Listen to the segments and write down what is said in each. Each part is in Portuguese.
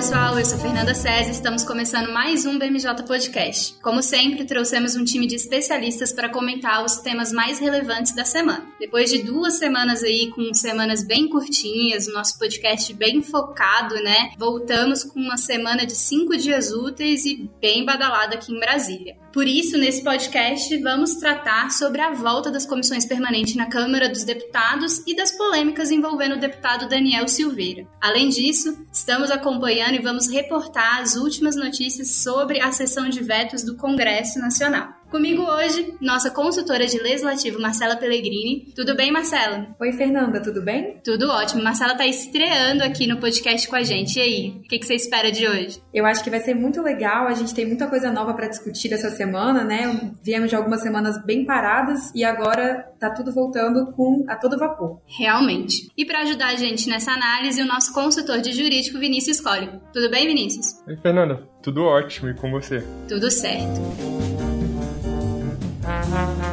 Pessoal, eu sou Fernanda César e estamos começando mais um BMJ Podcast. Como sempre, trouxemos um time de especialistas para comentar os temas mais relevantes da semana. Depois de duas semanas aí, com semanas bem curtinhas, o nosso podcast bem focado, né? Voltamos com uma semana de cinco dias úteis e bem badalada aqui em Brasília. Por isso, nesse podcast, vamos tratar sobre a volta das comissões permanentes na Câmara dos Deputados e das polêmicas envolvendo o deputado Daniel Silveira. Além disso, estamos acompanhando e vamos reportar as últimas notícias sobre a sessão de vetos do Congresso Nacional. Comigo hoje, nossa consultora de legislativo, Marcela Pellegrini. Tudo bem, Marcela? Oi, Fernanda, tudo bem? Tudo ótimo. Marcela está estreando aqui no podcast com a gente. E aí, o que, que, você espera de hoje? Eu acho que vai ser muito legal. A gente tem muita coisa nova para discutir essa semana, né? Viemos de algumas semanas bem paradas e agora tá tudo voltando com a todo vapor. Realmente. E para ajudar a gente nessa análise, o nosso consultor de jurídico, Vinícius Colli. Tudo bem, Vinícius? Oi, Fernanda. Tudo ótimo. E com você? Tudo certo.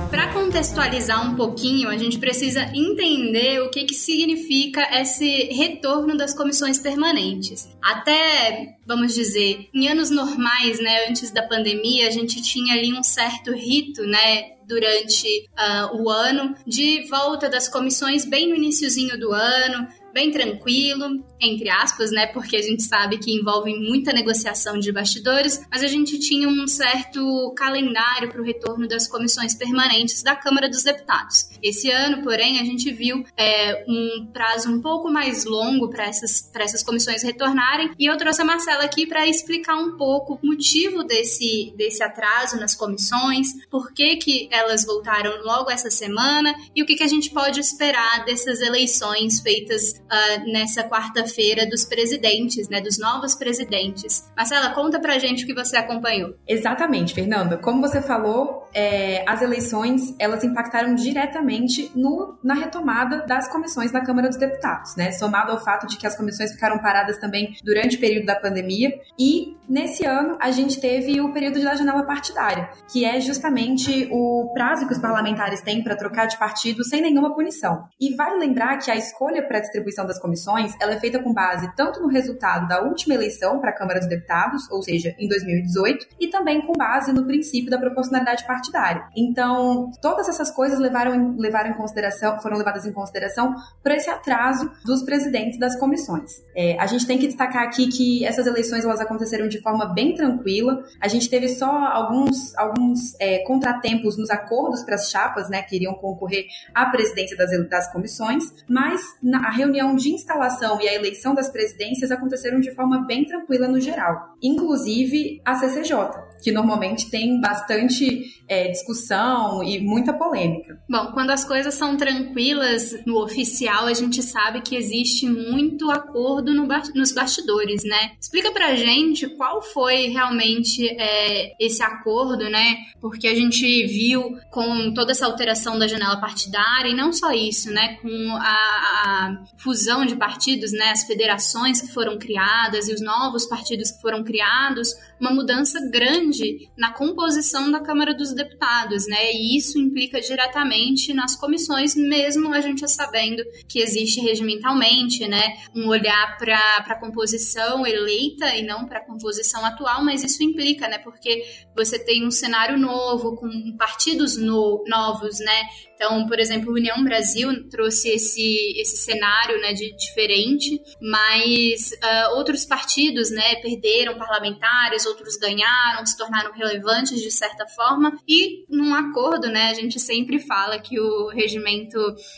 Para contextualizar um pouquinho, a gente precisa entender o que, que significa esse retorno das comissões permanentes. Até, vamos dizer, em anos normais, né, antes da pandemia, a gente tinha ali um certo rito, né, durante uh, o ano de volta das comissões bem no iníciozinho do ano, bem tranquilo, entre aspas, né? Porque a gente sabe que envolve muita negociação de bastidores, mas a gente tinha um certo calendário para o retorno das comissões permanentes da Câmara dos Deputados. Esse ano, porém, a gente viu é, um prazo um pouco mais longo para essas, essas comissões retornarem, e eu trouxe a Marcela aqui para explicar um pouco o motivo desse, desse atraso nas comissões, por que, que elas voltaram logo essa semana e o que, que a gente pode esperar dessas eleições feitas uh, nessa quarta-feira dos presidentes, né, dos novos presidentes. Marcela, conta pra gente o que você acompanhou. Exatamente, Fernanda. Como você falou, é, as eleições elas impactaram diretamente no, na retomada das comissões da Câmara dos Deputados, né? Somado ao fato de que as comissões ficaram paradas também durante o período da pandemia. E nesse ano a gente teve o período da janela partidária, que é justamente o prazo que os parlamentares têm para trocar de partido sem nenhuma punição. E vale lembrar que a escolha para distribuição das comissões, ela é feita com base tanto no resultado da última eleição para a Câmara dos Deputados, ou seja, em 2018, e também com base no princípio da proporcionalidade partidária. Então, todas essas coisas levaram, levaram em consideração, foram levadas em consideração por esse atraso dos presidentes das comissões. É, a gente tem que destacar aqui que essas eleições elas aconteceram de forma bem tranquila. A gente teve só alguns, alguns é, contratempos nos acordos para as chapas, né, que iriam concorrer à presidência das, das comissões, mas na, a reunião reunião de instalação e a eleição das presidências aconteceram de forma bem tranquila no geral, inclusive a CCJ, que normalmente tem bastante é, discussão e muita polêmica. Bom, quando as coisas são tranquilas no oficial, a gente sabe que existe muito acordo no ba nos bastidores, né? Explica pra gente qual foi realmente é, esse acordo, né? Porque a gente viu com toda essa alteração da janela partidária, e não só isso, né? Com a, a fusão de partidos, né? As federações que foram criadas e os novos partidos que foram criados, uma mudança grande na composição da Câmara dos Deputados, né? E isso implica diretamente nas comissões, mesmo a gente sabendo que existe regimentalmente, né? Um olhar para a composição eleita e não para a composição atual, mas isso implica, né? Porque você tem um cenário novo, com partidos no, novos, né? Então, por exemplo, União Brasil trouxe esse, esse cenário né, de diferente, mas uh, outros partidos né, perderam parlamentares, outros ganharam, se tornaram relevantes de certa forma, e num acordo, né, a gente sempre fala que o regimento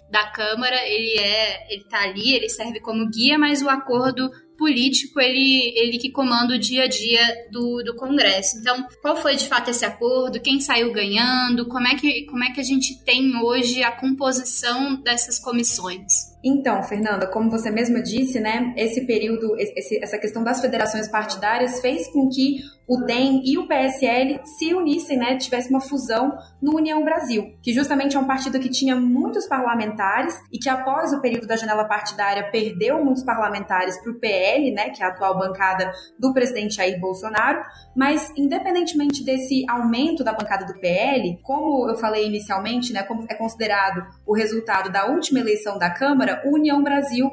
da Câmara, ele é, ele tá ali, ele serve como guia, mas o acordo político ele, ele que comanda o dia a dia do, do Congresso. Então, qual foi de fato esse acordo? Quem saiu ganhando? Como é que, como é que a gente tem hoje a composição dessas comissões? Então, Fernanda, como você mesma disse, né, esse período, esse, essa questão das federações partidárias fez com que o DEM e o PSL se unissem, né, tivesse uma fusão no União Brasil, que justamente é um partido que tinha muitos parlamentares e que após o período da janela partidária perdeu muitos parlamentares para o PL né, que é a atual bancada do presidente Jair Bolsonaro, mas independentemente desse aumento da bancada do PL, como eu falei inicialmente, né, como é considerado o resultado da última eleição da Câmara, o União Brasil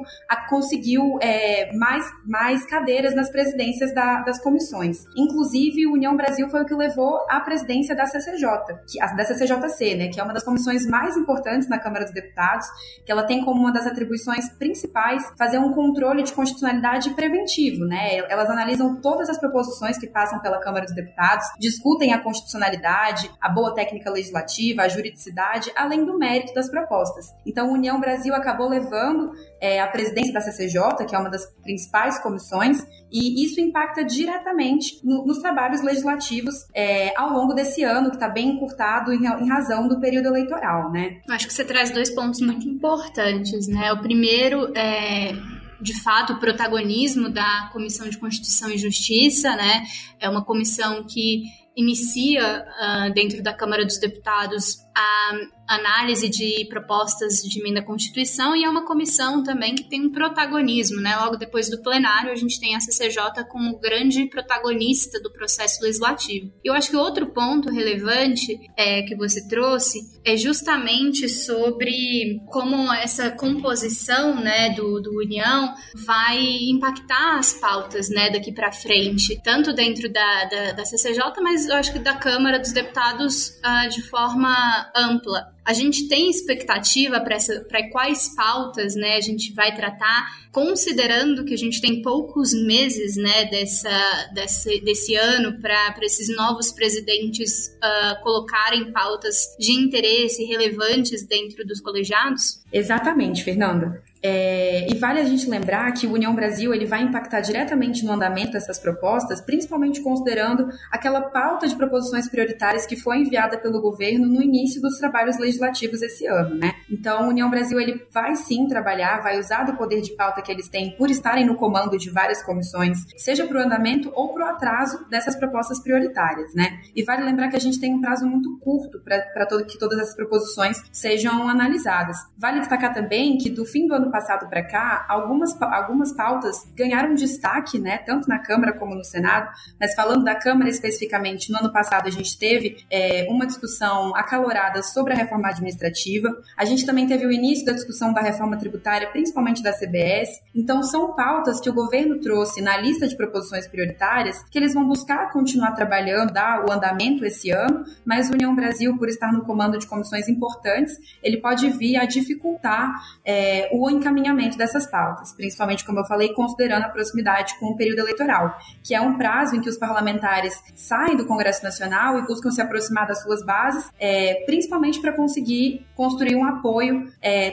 conseguiu é, mais, mais cadeiras nas presidências da, das comissões. Inclusive, o União Brasil foi o que levou à presidência da CCJ, que, da CCJC, né, que é uma das comissões mais importantes na Câmara dos Deputados, que ela tem como uma das atribuições principais fazer um controle de constitucionalidade preventivo, né? Elas analisam todas as proposições que passam pela Câmara dos Deputados, discutem a constitucionalidade, a boa técnica legislativa, a juridicidade, além do mérito das propostas. Então, a União Brasil acabou levando é, a presidência da CCJ, que é uma das principais comissões, e isso impacta diretamente no, trabalhos legislativos é, ao longo desse ano, que está bem encurtado em, em, razão do período eleitoral, né? Acho que você traz dois pontos muito importantes, né? O primeiro é de fato, o protagonismo da Comissão de Constituição e Justiça, né? É uma comissão que inicia uh, dentro da Câmara dos Deputados a análise de propostas de emenda à Constituição e é uma comissão também que tem um protagonismo, né? Logo depois do plenário, a gente tem a CCJ como grande protagonista do processo legislativo. Eu acho que outro ponto relevante é, que você trouxe é justamente sobre como essa composição, né, do, do União vai impactar as pautas, né, daqui para frente, tanto dentro da, da, da, CCJ, mas eu acho que da Câmara dos Deputados uh, de forma ampla. A gente tem expectativa para quais pautas né, a gente vai tratar, considerando que a gente tem poucos meses né, dessa, desse, desse ano para esses novos presidentes uh, colocarem pautas de interesse relevantes dentro dos colegiados? Exatamente, Fernanda. É, e vale a gente lembrar que o União Brasil ele vai impactar diretamente no andamento dessas propostas, principalmente considerando aquela pauta de proposições prioritárias que foi enviada pelo governo no início dos trabalhos legislativos esse ano, né? Então, o União Brasil ele vai sim trabalhar, vai usar do poder de pauta que eles têm por estarem no comando de várias comissões, seja para o andamento ou para o atraso dessas propostas prioritárias, né? E vale lembrar que a gente tem um prazo muito curto para todo, que todas essas proposições sejam analisadas. Vale destacar também que do fim do ano passado para cá, algumas, algumas pautas ganharam destaque, né, tanto na Câmara como no Senado, mas falando da Câmara especificamente, no ano passado a gente teve é, uma discussão acalorada sobre a reforma administrativa, a gente também teve o início da discussão da reforma tributária, principalmente da CBS, então são pautas que o governo trouxe na lista de proposições prioritárias que eles vão buscar continuar trabalhando, dar o andamento esse ano, mas o União Brasil, por estar no comando de comissões importantes, ele pode vir a dificultar é, o encaminhamento dessas pautas, principalmente, como eu falei, considerando a proximidade com o período eleitoral, que é um prazo em que os parlamentares saem do Congresso Nacional e buscam se aproximar das suas bases, é, principalmente para conseguir construir um apoio é,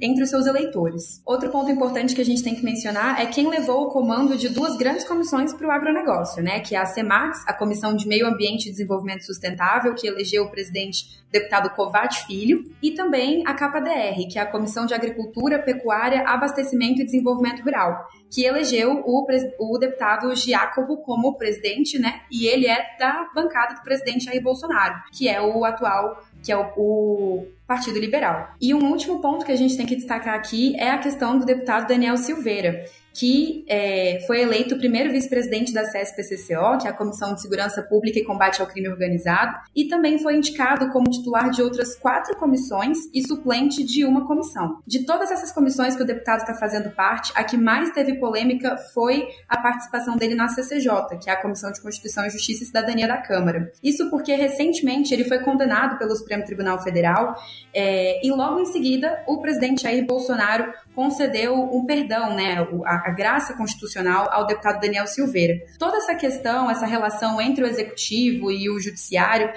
entre os seus eleitores. Outro ponto importante que a gente tem que mencionar é quem levou o comando de duas grandes comissões para o agronegócio, né, que é a CEMAX, a Comissão de Meio Ambiente e Desenvolvimento Sustentável, que elegeu o presidente deputado Covat Filho, e também a KPDR, que é a Comissão de Agricultura, Pecuária, Abastecimento e Desenvolvimento Rural, que elegeu o, o deputado Giacobo como presidente, né? E ele é da bancada do presidente Jair Bolsonaro, que é o atual que é o, o, Partido Liberal. E um último ponto que a gente tem que destacar aqui é a questão do deputado Daniel Silveira, que é, foi eleito o primeiro vice-presidente da CSPCCO, que é a Comissão de Segurança Pública e Combate ao Crime Organizado, e também foi indicado como titular de outras quatro comissões e suplente de uma comissão. De todas essas comissões que o deputado está fazendo parte, a que mais teve polêmica foi a participação dele na CCJ, que é a Comissão de Constituição Justiça e Cidadania da Câmara. Isso porque recentemente ele foi condenado pelo Supremo Tribunal Federal é, e logo em seguida o presidente Jair Bolsonaro concedeu um perdão, né, a, graça constitucional ao deputado Daniel Silveira. Toda essa questão, essa relação entre o executivo e o judiciário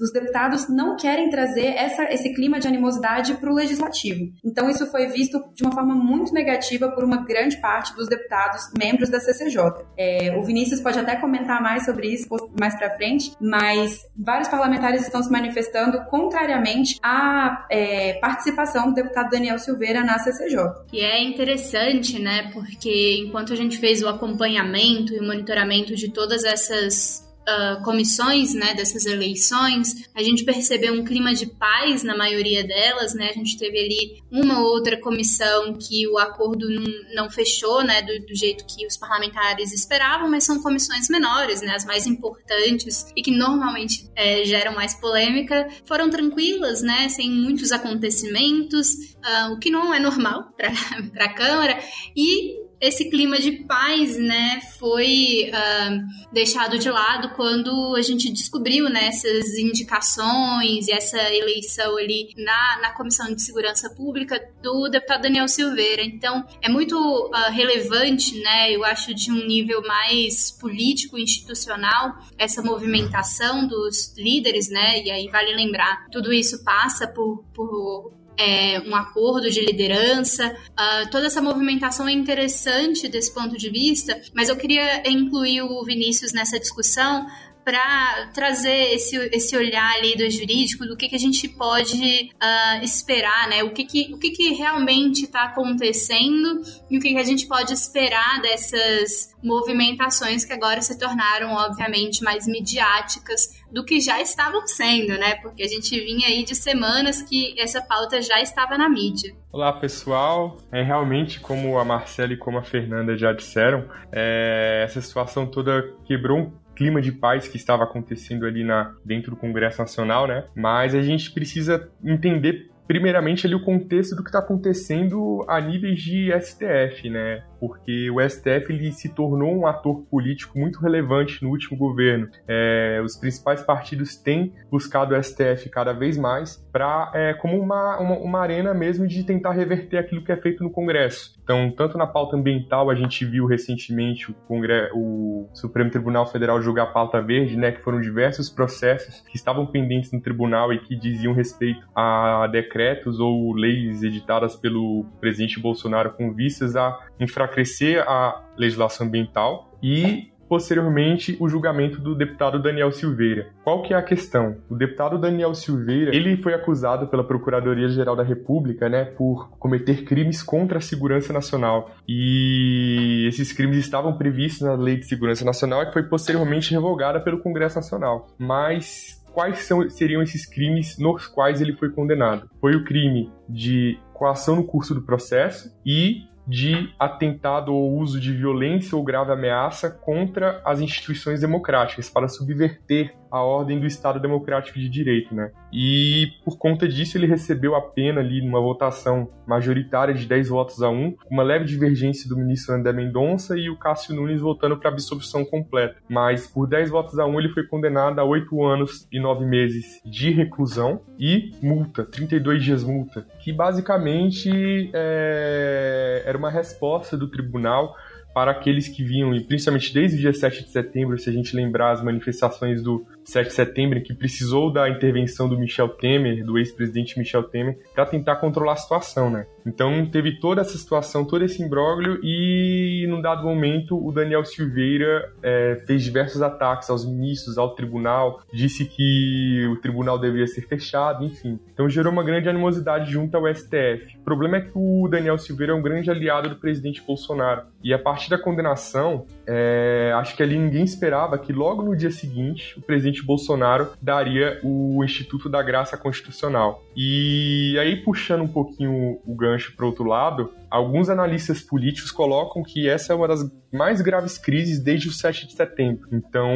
os deputados não querem trazer essa, esse clima de animosidade para o legislativo. Então, isso foi visto de uma forma muito negativa por uma grande parte dos deputados membros da CCJ. É, o Vinícius pode até comentar mais sobre isso mais para frente, mas vários parlamentares estão se manifestando contrariamente à é, participação do deputado Daniel Silveira na CCJ. E é interessante, né? Porque enquanto a gente fez o acompanhamento e monitoramento de todas essas uh, comissões né, dessas eleições, a gente percebeu um clima de paz na maioria delas, né? A gente teve ali uma ou outra comissão que o acordo não, não fechou, né, do, do, jeito que os parlamentares esperavam, mas são comissões menores, né, as mais importantes e que normalmente é, geram mais polêmica, foram tranquilas, né, sem muitos acontecimentos, uh, o que não é normal para a Câmara, e esse clima de paz, né, foi uh, deixado de lado quando a gente descobriu né, essas indicações e essa eleição ali na, na Comissão de Segurança Pública do deputado Daniel Silveira. Então, é muito uh, relevante, né, eu acho, de um nível mais político, institucional, essa movimentação dos líderes, né, e aí vale lembrar, tudo isso passa por, por é, um acordo de liderança. Uh, toda essa movimentação é interessante desse ponto de vista, mas eu queria incluir o Vinícius nessa discussão para trazer esse, esse olhar ali do jurídico, do que, que a gente pode uh, esperar, né? O que, que, o que, que realmente está acontecendo e o que, que a gente pode esperar dessas movimentações que agora se tornaram, obviamente, mais midiáticas do que já estavam sendo, né? Porque a gente vinha aí de semanas que essa pauta já estava na mídia. Olá, pessoal. É realmente, como a Marcela e como a Fernanda já disseram, é, essa situação toda quebrou um clima de paz que estava acontecendo ali na, dentro do Congresso Nacional, né? Mas a gente precisa entender primeiramente ali o contexto do que está acontecendo a níveis de STF, né? Porque o STF ele se tornou um ator político muito relevante no último governo. É, os principais partidos têm buscado o STF cada vez mais para é, como uma, uma, uma, arena mesmo de tentar reverter aquilo que é feito no Congresso. Então, tanto na pauta ambiental, a gente viu recentemente o, Congresso, o Supremo Tribunal Federal julgar a pauta verde, né? Que foram diversos processos que estavam pendentes no tribunal e que diziam respeito a decretos ou leis editadas pelo presidente Bolsonaro com vistas a enfraquecer a legislação ambiental e posteriormente o julgamento do deputado Daniel Silveira. Qual que é a questão? O deputado Daniel Silveira, ele foi acusado pela Procuradoria-Geral da República, né, por cometer crimes contra a segurança nacional. E esses crimes estavam previstos na Lei de Segurança Nacional que foi posteriormente revogada pelo Congresso Nacional. Mas quais são, seriam esses crimes nos quais ele foi condenado? Foi o crime de coação no curso do processo e de atentado ou uso de violência ou grave ameaça contra as instituições democráticas para subverter a ordem do Estado Democrático de Direito, né? E por conta disso ele recebeu a pena ali numa votação majoritária de 10 votos a 1, uma leve divergência do ministro André Mendonça e o Cássio Nunes votando para absolvição completa. Mas por 10 votos a 1 ele foi condenado a 8 anos e 9 meses de reclusão e multa, 32 dias multa, que basicamente é, era uma resposta do tribunal para aqueles que vinham, e principalmente desde o dia 7 de setembro, se a gente lembrar as manifestações do 7 de setembro, que precisou da intervenção do Michel Temer, do ex-presidente Michel Temer, para tentar controlar a situação, né? Então teve toda essa situação, todo esse imbróglio e num dado momento o Daniel Silveira é, fez diversos ataques aos ministros, ao tribunal, disse que o tribunal deveria ser fechado, enfim. Então gerou uma grande animosidade junto ao STF. O problema é que o Daniel Silveira é um grande aliado do presidente Bolsonaro e a partir da condenação, é, acho que ali ninguém esperava que logo no dia seguinte o presidente Bolsonaro daria o Instituto da Graça Constitucional. E aí puxando um pouquinho o gancho gancho para outro lado, alguns analistas políticos colocam que essa é uma das mais graves crises desde o 7 de setembro. Então,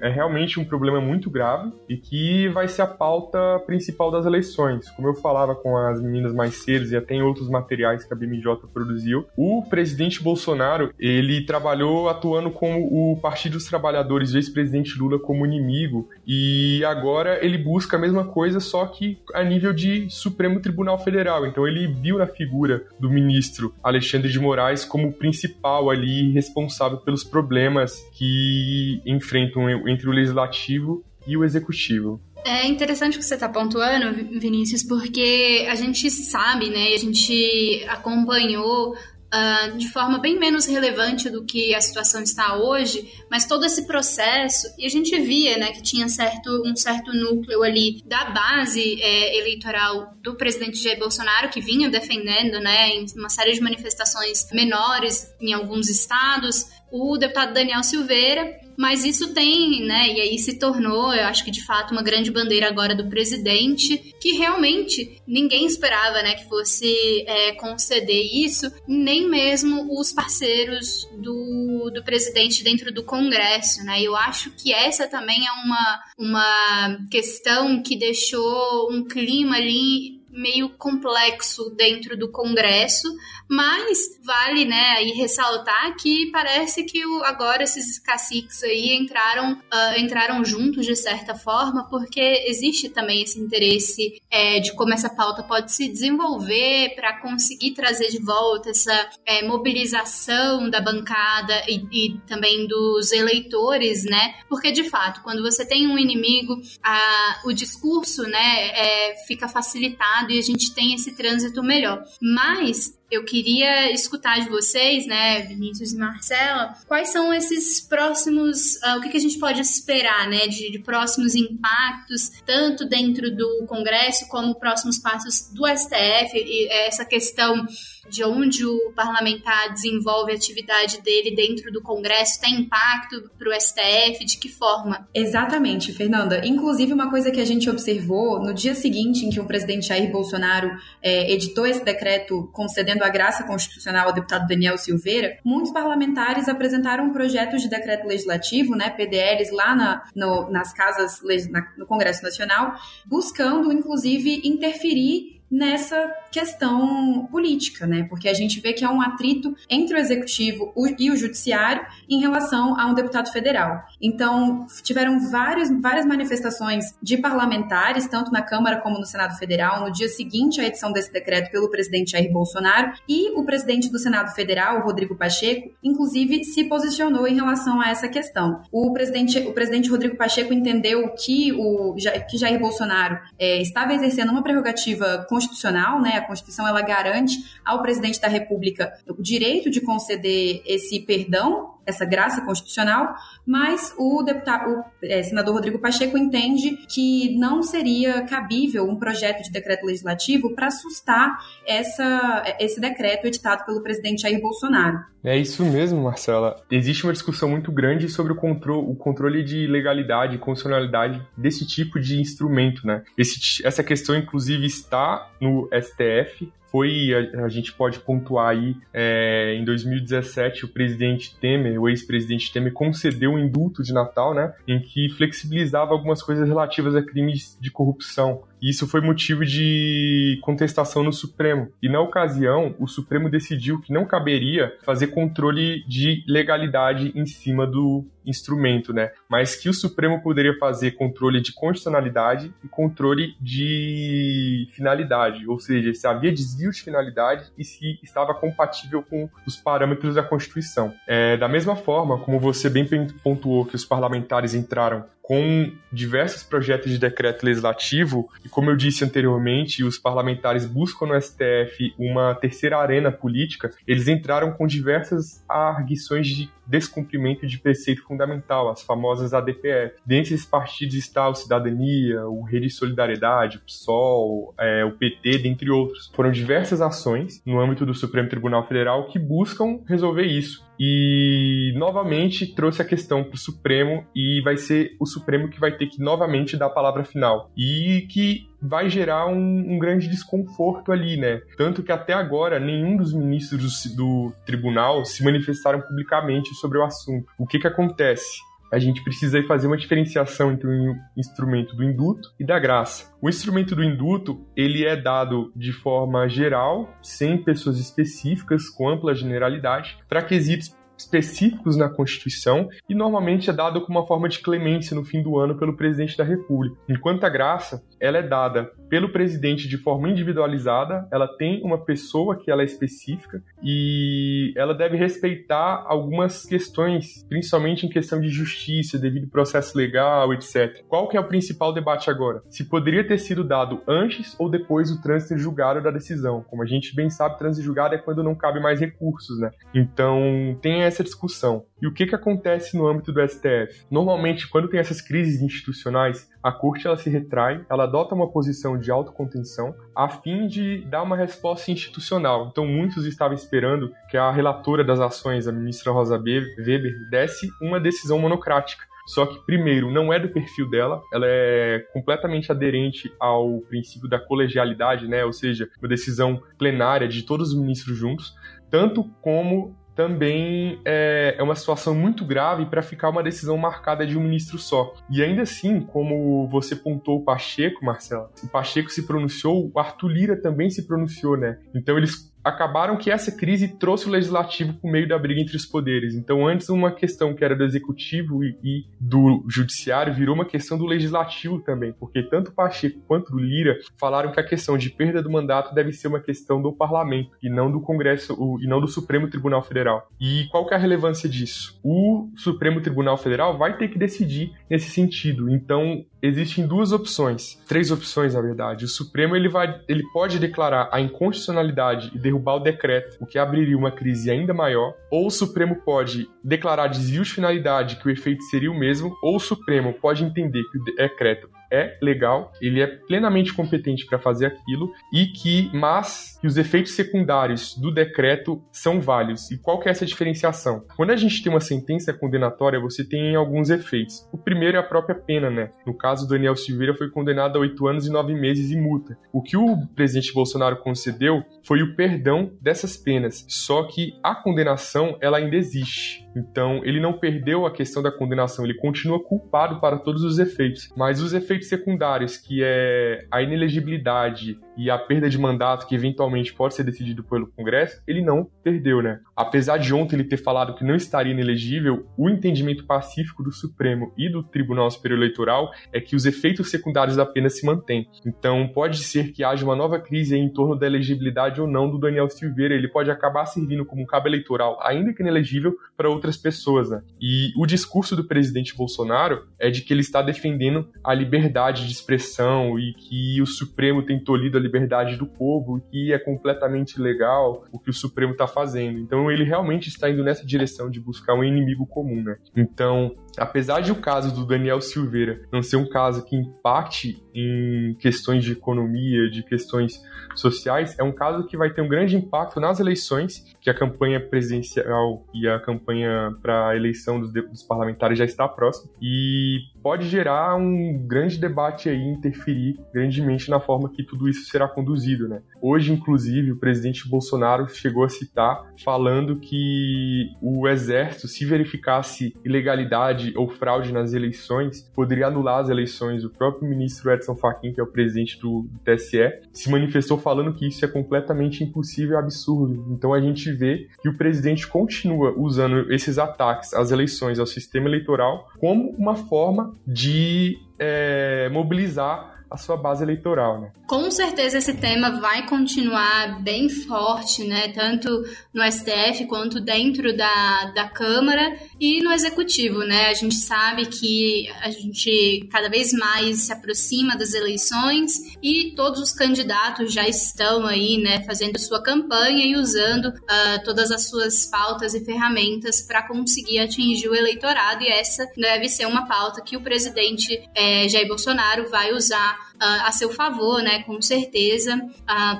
é realmente um problema muito grave e que vai ser a pauta principal das eleições. Como eu falava com as meninas mais cedo e até em outros materiais que a BMJ produziu, o presidente Bolsonaro, ele trabalhou atuando como o Partido dos Trabalhadores, o ex-presidente Lula como inimigo, e agora ele busca a mesma coisa, só que a nível de Supremo Tribunal Federal. Então, ele viu na figura do ministro ministro Alexandre de Moraes como principal ali responsável pelos problemas que enfrentam entre o legislativo e o executivo. É interessante que você está pontuando, Vinícius, porque a gente sabe, né? A gente acompanhou Uh, de forma bem menos relevante do que a situação está hoje, mas todo esse processo, e a gente via né, que tinha certo, um certo núcleo ali da base é, eleitoral do presidente Jair Bolsonaro, que vinha defendendo né, em uma série de manifestações menores em alguns estados, o deputado Daniel Silveira, mas isso tem, né, e aí se tornou, eu acho que de fato, uma grande bandeira agora do presidente, que realmente ninguém esperava, né, que fosse é, conceder isso, nem mesmo os parceiros do, do presidente dentro do Congresso, né, eu acho que essa também é uma, uma questão que deixou um clima ali meio complexo dentro do Congresso, mas vale, né, aí ressaltar que parece que agora esses caciques aí entraram, uh, entraram juntos de certa forma, porque existe também esse interesse é, de como essa pauta pode se desenvolver para conseguir trazer de volta essa é, mobilização da bancada e, e, também dos eleitores, né? Porque de fato, quando você tem um inimigo, a, o discurso, né, é, fica facilitado e a gente tem esse trânsito melhor. Mas eu queria escutar de vocês, né, Vinícius e Marcela, quais são esses próximos, uh, o que, que, a gente pode esperar, né, de, de, próximos impactos, tanto dentro do Congresso como próximos passos do STF, e essa questão de onde o parlamentar desenvolve a atividade dele dentro do Congresso tem impacto para o STF? De que forma? Exatamente, Fernanda. Inclusive, uma coisa que a gente observou no dia seguinte em que o presidente Jair Bolsonaro é, editou esse decreto concedendo a graça constitucional ao deputado Daniel Silveira, muitos parlamentares apresentaram projetos de decreto legislativo, né, PDLs, lá na, no, nas casas, na, no Congresso Nacional, buscando, inclusive, interferir nessa questão política, né? Porque a gente vê que há um atrito entre o executivo e o judiciário em relação a um deputado federal. Então, tiveram vários, várias manifestações de parlamentares, tanto na Câmara como no Senado Federal, no dia seguinte à edição desse decreto pelo presidente Jair Bolsonaro, e o presidente do Senado Federal, Rodrigo Pacheco, inclusive se posicionou em relação a essa questão. O presidente, o presidente Rodrigo Pacheco entendeu que o que Jair Bolsonaro é, estava exercendo uma prerrogativa constitucional, né? A Constituição ela garante ao presidente da República o direito de conceder esse perdão essa graça constitucional, mas o deputado, o é, senador Rodrigo Pacheco entende que não seria cabível um projeto de decreto legislativo para assustar essa, esse decreto editado pelo presidente Jair Bolsonaro. É isso mesmo, Marcela. Existe uma discussão muito grande sobre o, controle, o controle de legalidade e constitucionalidade desse tipo de instrumento, né? Esse, essa questão, inclusive, está no STF, foi, a, a, gente pode pontuar aí, é, em 2017 o presidente Temer, o ex-presidente Temer, concedeu um indulto de Natal, né, em que flexibilizava algumas coisas relativas a crimes de corrupção. E isso foi motivo de contestação no Supremo. E na ocasião, o Supremo decidiu que não caberia fazer controle de legalidade em cima do instrumento, né? Mas que o Supremo poderia fazer controle de constitucionalidade e controle de finalidade, ou seja, se havia desvio de finalidade e se estava compatível com os parâmetros da Constituição. É, da mesma forma, como você bem pontuou que os parlamentares entraram com diversos projetos de decreto legislativo, e como eu disse anteriormente, os parlamentares buscam no STF uma terceira arena política, eles entraram com diversas arguições de descumprimento de preceito fundamental, as famosas ADPF. Dentre esses partidos está o Cidadania, o Rede Solidariedade, o PSOL, é, o PT, dentre outros. Foram diversas ações no âmbito do Supremo Tribunal Federal que buscam resolver isso e novamente trouxe a questão para o Supremo e vai ser o Supremo que vai ter que novamente dar a palavra final e que vai gerar um, um grande desconforto ali, né? Tanto que até agora nenhum dos ministros do, do tribunal se manifestaram publicamente sobre o assunto. O que que acontece? A gente precisa fazer uma diferenciação entre o instrumento do induto e da graça. O instrumento do induto, ele é dado de forma geral, sem pessoas específicas, com ampla generalidade, para quesitos específicos na Constituição e normalmente é dado com uma forma de clemência no fim do ano pelo presidente da República. Enquanto a graça, ela é dada pelo presidente de forma individualizada, ela tem uma pessoa que ela é específica e ela deve respeitar algumas questões, principalmente em questão de justiça, devido processo legal, etc. Qual que é o principal debate agora? Se poderia ter sido dado antes ou depois do trânsito julgado da decisão. Como a gente bem sabe, trânsito julgado é quando não cabe mais recursos, né? Então, tem essa discussão. E o que, que acontece no âmbito do STF? Normalmente, quando tem essas crises institucionais, a corte ela se retrai, ela adota uma posição de autocontenção a fim de dar uma resposta institucional. Então, muitos estavam esperando que a relatora das ações, a ministra Rosa Weber, desse uma decisão monocrática. Só que, primeiro, não é do perfil dela, ela é completamente aderente ao princípio da colegialidade, né? Ou seja, uma decisão plenária de todos os ministros juntos, tanto como também é, é uma situação muito grave para ficar uma decisão marcada de um ministro só. E ainda assim, como você pontou o Pacheco, Marcelo, o Pacheco se pronunciou, o Arthur Lira também se pronunciou, né? Então eles acabaram que essa crise trouxe o legislativo por meio da briga entre os poderes. Então, antes uma questão que era do executivo e, e do judiciário virou uma questão do legislativo também, porque tanto o Pacheco quanto o Lira falaram que a questão de perda do mandato deve ser uma questão do parlamento e não do Congresso o, e não do Supremo Tribunal Federal. E qual que é a relevância disso? O Supremo Tribunal Federal vai ter que decidir nesse sentido. Então, existem duas opções, três opções na verdade. O Supremo ele vai, ele pode declarar a inconstitucionalidade e derrubar o decreto, o que abriria uma crise ainda maior, ou o Supremo pode declarar desvio de finalidade, que o efeito seria o mesmo, ou o Supremo pode entender que o decreto é legal, ele é plenamente competente para fazer aquilo e que, mas que os efeitos secundários do decreto são válidos. E qual que é essa diferenciação? Quando a gente tem uma sentença condenatória, você tem alguns efeitos. O primeiro é a própria pena, né? No caso, do Daniel Silveira foi condenado a oito anos e nove meses e multa. O que o presidente Bolsonaro concedeu foi o perdão dessas penas. Só que a condenação, ela ainda existe. Então, ele não perdeu a questão da condenação, ele continua culpado para todos os efeitos. Mas os efeitos secundários, que é a inelegibilidade e a perda de mandato, que eventualmente pode ser decidido pelo Congresso, ele não perdeu, né? Apesar de ontem ele ter falado que não estaria inelegível, o entendimento pacífico do Supremo e do Tribunal Superior Eleitoral é que os efeitos secundários da pena se mantêm. Então, pode ser que haja uma nova crise em torno da elegibilidade ou não do Daniel Silveira. Ele pode acabar servindo como cabo eleitoral, ainda que inelegível, para outras pessoas, né? E o discurso do presidente Bolsonaro é de que ele está defendendo a liberdade de expressão e que o Supremo tem tolhido a liberdade do povo e que é completamente legal o que o Supremo está fazendo. Então ele realmente está indo nessa direção de buscar um inimigo comum, né? Então, apesar de o caso do Daniel Silveira não ser um caso que impacte em questões de economia, de questões sociais, é um caso que vai ter um grande impacto nas eleições, que a campanha presidencial e a campanha para a eleição dos, dos, parlamentares já está próxima, e pode gerar um grande debate aí, interferir grandemente na forma que tudo isso será conduzido, né? Hoje, inclusive, o presidente Bolsonaro chegou a citar falando que o exército, se verificasse ilegalidade ou fraude nas eleições, poderia anular as eleições. O próprio ministro Edson Fachin, que é o presidente do, TSE, se manifestou falando que isso é completamente impossível absurdo. Então a gente vê que o presidente continua usando esses ataques às eleições, ao sistema eleitoral, como uma forma de é, mobilizar a sua base eleitoral, né? Com certeza esse tema vai continuar bem forte, né? Tanto no STF quanto dentro da, da Câmara e no Executivo, né? A gente sabe que a gente cada vez mais se aproxima das eleições e todos os candidatos já estão aí, né? Fazendo sua campanha e usando uh, todas as suas pautas e ferramentas para conseguir atingir o eleitorado e essa deve ser uma pauta que o presidente eh, Jair Bolsonaro vai usar a seu favor, né? Com certeza,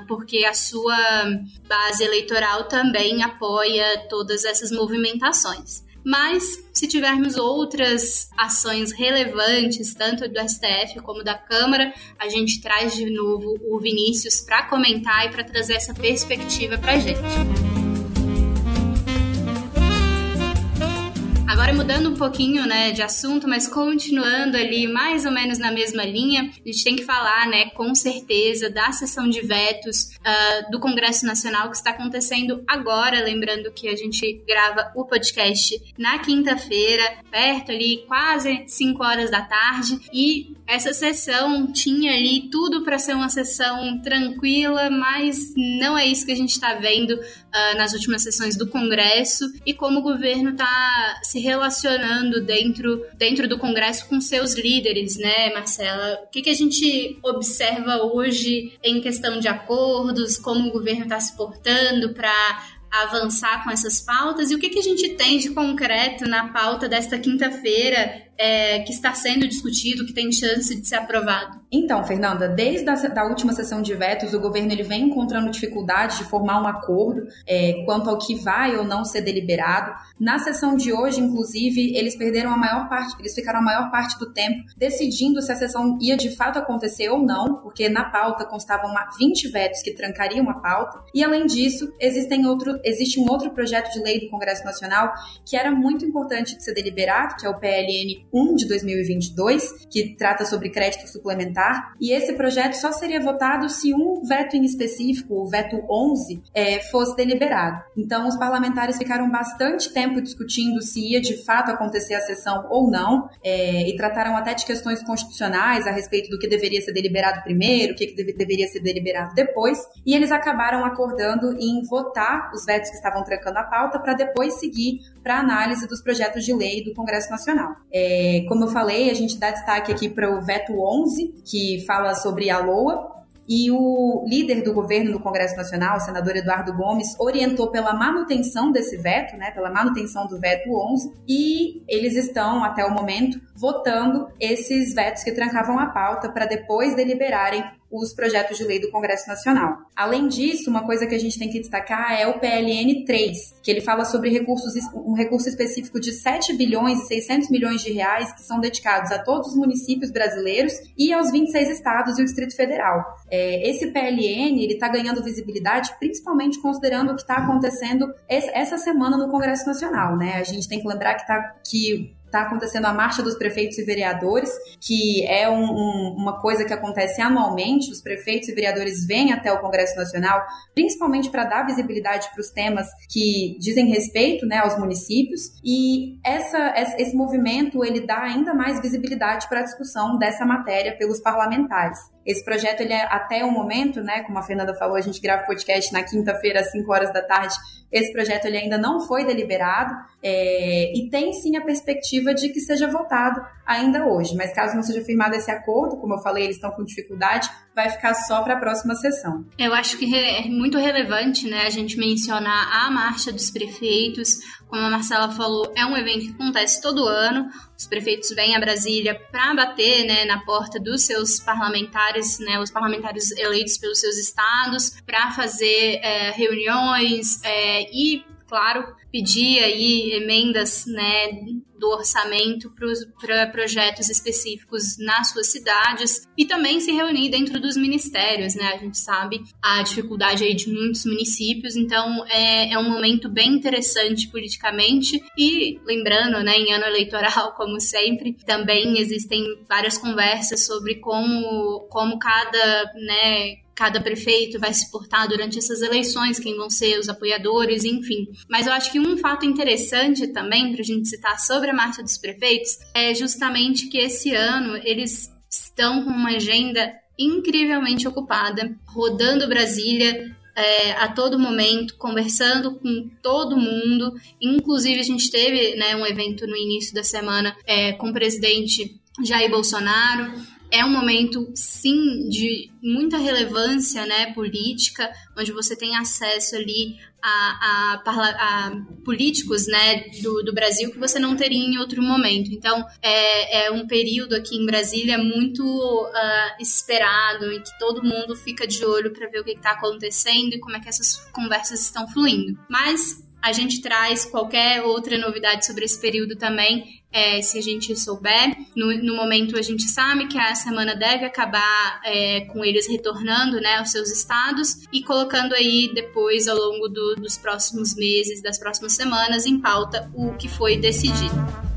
porque a sua base eleitoral também apoia todas essas movimentações. Mas, se tivermos outras ações relevantes, tanto do STF como da Câmara, a gente traz de novo o Vinícius para comentar e para trazer essa perspectiva para a gente. Mudando um pouquinho, né, de assunto, mas continuando ali mais ou menos na mesma linha, a gente tem que falar, né, com certeza da sessão de vetos uh, do Congresso Nacional que está acontecendo agora, lembrando que a gente grava o podcast na quinta-feira, perto ali, quase 5 horas da tarde, e essa sessão tinha ali tudo para ser uma sessão tranquila, mas não é isso que a gente está vendo uh, nas últimas sessões do Congresso e como o governo está se relacionando dentro, dentro do Congresso com seus líderes, né, Marcela? O que, que a gente observa hoje em questão de acordos, como o governo está se portando para avançar com essas pautas e o que, que a gente tem de concreto na pauta desta quinta-feira é, que está sendo discutido, que tem chance de ser aprovado? Então, Fernanda, desde a da última sessão de vetos, o governo ele vem encontrando dificuldade de formar um acordo é, quanto ao que vai ou não ser deliberado. Na sessão de hoje, inclusive, eles perderam a maior parte, eles ficaram a maior parte do tempo decidindo se a sessão ia de fato acontecer ou não, porque na pauta constavam 20 vetos que trancariam a pauta. E além disso, existem outro, existe um outro projeto de lei do Congresso Nacional que era muito importante de ser deliberado, que é o PLN 1 de 2022, que trata sobre crédito suplementar, e esse projeto só seria votado se um veto em específico, o veto 11, é, fosse deliberado. Então, os parlamentares ficaram bastante tempo discutindo se ia de fato acontecer a sessão ou não, é, e trataram até de questões constitucionais a respeito do que deveria ser deliberado primeiro, o que, que deve, deveria ser deliberado depois, e eles acabaram acordando em votar os vetos que estavam trancando a pauta para depois seguir para análise dos projetos de lei do Congresso Nacional. É, como eu falei, a gente dá destaque aqui para o veto 11, que fala sobre a LOA, e o líder do governo no Congresso Nacional, o senador Eduardo Gomes, orientou pela manutenção desse veto, né, pela manutenção do veto 11, e eles estão, até o momento, votando esses vetos que trancavam a pauta para depois deliberarem os projetos de lei do Congresso Nacional. Além disso, uma coisa que a gente tem que destacar é o PLN 3, que ele fala sobre recursos, um recurso específico de 7 bilhões e 600 milhões de reais que são dedicados a todos os municípios brasileiros e aos 26 estados e o Distrito Federal. É, esse PLN ele está ganhando visibilidade, principalmente considerando o que está acontecendo essa semana no Congresso Nacional. Né? A gente tem que lembrar que, tá, que está acontecendo a Marcha dos Prefeitos e Vereadores, que é um, um, uma coisa que acontece anualmente. Os prefeitos e vereadores vêm até o Congresso Nacional, principalmente para dar visibilidade para os temas que dizem respeito né, aos municípios. E essa, esse movimento ele dá ainda mais visibilidade para a discussão dessa matéria pelos parlamentares. Esse projeto, ele é, até o momento, né, como a Fernanda falou, a gente grava o podcast na quinta-feira, às 5 horas da tarde. Esse projeto ele ainda não foi deliberado é, e tem sim a perspectiva de que seja votado ainda hoje. Mas caso não seja firmado esse acordo, como eu falei, eles estão com dificuldade, vai ficar só para a próxima sessão. Eu acho que é muito relevante né, a gente mencionar a marcha dos prefeitos. Como a Marcela falou, é um evento que acontece todo ano. Os prefeitos vêm a Brasília para bater né, na porta dos seus parlamentares, né, os parlamentares eleitos pelos seus estados, para fazer é, reuniões é, e claro, pedir aí emendas né, do orçamento para projetos específicos nas suas cidades e também se reunir dentro dos ministérios, né? A gente sabe a dificuldade aí de muitos municípios, então é, é um momento bem interessante politicamente e lembrando, né, em ano eleitoral, como sempre, também existem várias conversas sobre como, como cada, né, cada prefeito vai se portar durante essas eleições, quem vão ser os apoiadores, enfim. Mas eu acho que um fato interessante também para a gente citar sobre a marcha dos prefeitos é justamente que esse ano eles estão com uma agenda incrivelmente ocupada, rodando Brasília, é, a todo momento, conversando com todo mundo. Inclusive, a gente teve né, um evento no início da semana é, com o presidente Jair Bolsonaro é um momento, sim, de muita relevância né, política, onde você tem acesso ali a, a, a políticos né, do, do, Brasil que você não teria em outro momento. Então, é, é um período aqui em Brasília muito uh, esperado e que todo mundo fica de olho para ver o que está acontecendo e como é que essas conversas estão fluindo. Mas a gente traz qualquer outra novidade sobre esse período também, é, se a gente souber. No, no, momento, a gente sabe que a semana deve acabar é, com eles retornando né, aos seus estados e colocando aí depois, ao longo do, dos próximos meses, das próximas semanas, em pauta o que foi decidido.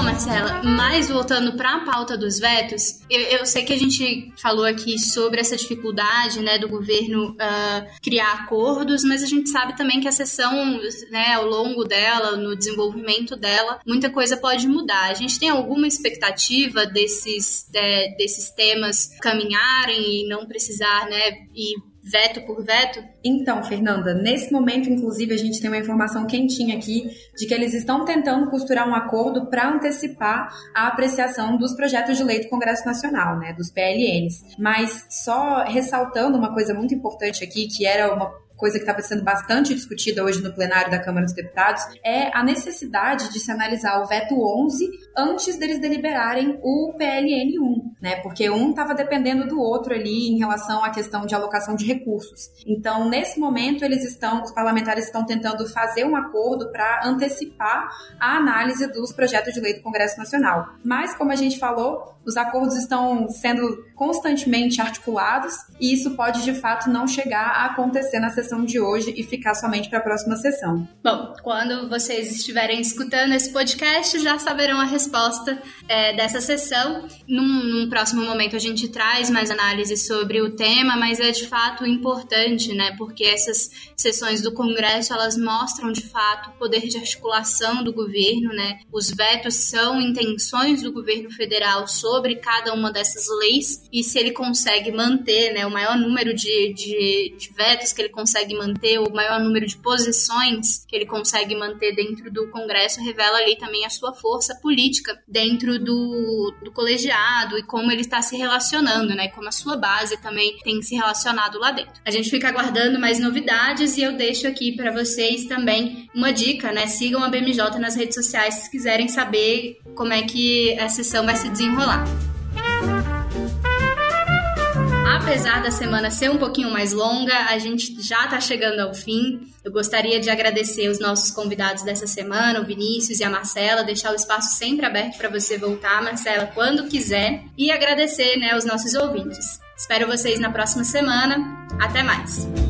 Bom, Marcela, mas voltando para a pauta dos vetos, eu, eu, sei que a gente falou aqui sobre essa dificuldade né, do governo uh, criar acordos, mas a gente sabe também que a sessão, né, ao longo dela, no desenvolvimento dela, muita coisa pode mudar. A gente tem alguma expectativa desses, de, desses temas caminharem e não precisar, né, e veto por veto? Então, Fernanda, nesse momento, inclusive, a gente tem uma informação quentinha aqui de que eles estão tentando costurar um acordo para antecipar a apreciação dos projetos de lei do Congresso Nacional, né, dos PLNs. Mas só ressaltando uma coisa muito importante aqui, que era uma coisa que estava sendo bastante discutida hoje no plenário da Câmara dos Deputados, é a necessidade de se analisar o veto 11 antes deles deliberarem o PLN 1, né? Porque um estava dependendo do outro ali em relação à questão de alocação de recursos. Então, nesse momento, eles estão, os parlamentares estão tentando fazer um acordo para antecipar a análise dos projetos de lei do Congresso Nacional. Mas, como a gente falou, os acordos estão sendo constantemente articulados e isso pode de fato não chegar a acontecer na sessão de hoje e ficar somente para a próxima sessão. Bom, quando vocês estiverem escutando esse podcast, já saberão a resposta é, dessa sessão. Num, num, próximo momento a gente traz mais análise sobre o tema, mas é de fato importante, né? Porque essas sessões do Congresso elas mostram de fato o poder de articulação do governo, né? Os vetos são intenções do governo federal sobre cada uma dessas leis e se ele consegue manter né, o maior número de, de, de vetos que ele consegue manter, o maior número de posições que ele consegue manter dentro do Congresso, revela ali também a sua força política dentro do, do colegiado e como ele está se relacionando, né? Como a sua base também tem se relacionado lá dentro. A gente fica aguardando mais novidades e eu deixo aqui para vocês também uma dica, né? Sigam a BMJ nas redes sociais se quiserem saber como é que a sessão vai se desenrolar. Apesar da semana ser um pouquinho mais longa, a gente já está chegando ao fim. Eu gostaria de agradecer os nossos convidados dessa semana, o Vinícius e a Marcela, deixar o espaço sempre aberto para você voltar, Marcela, quando quiser, e agradecer né, os nossos ouvintes. Espero vocês na próxima semana. Até mais!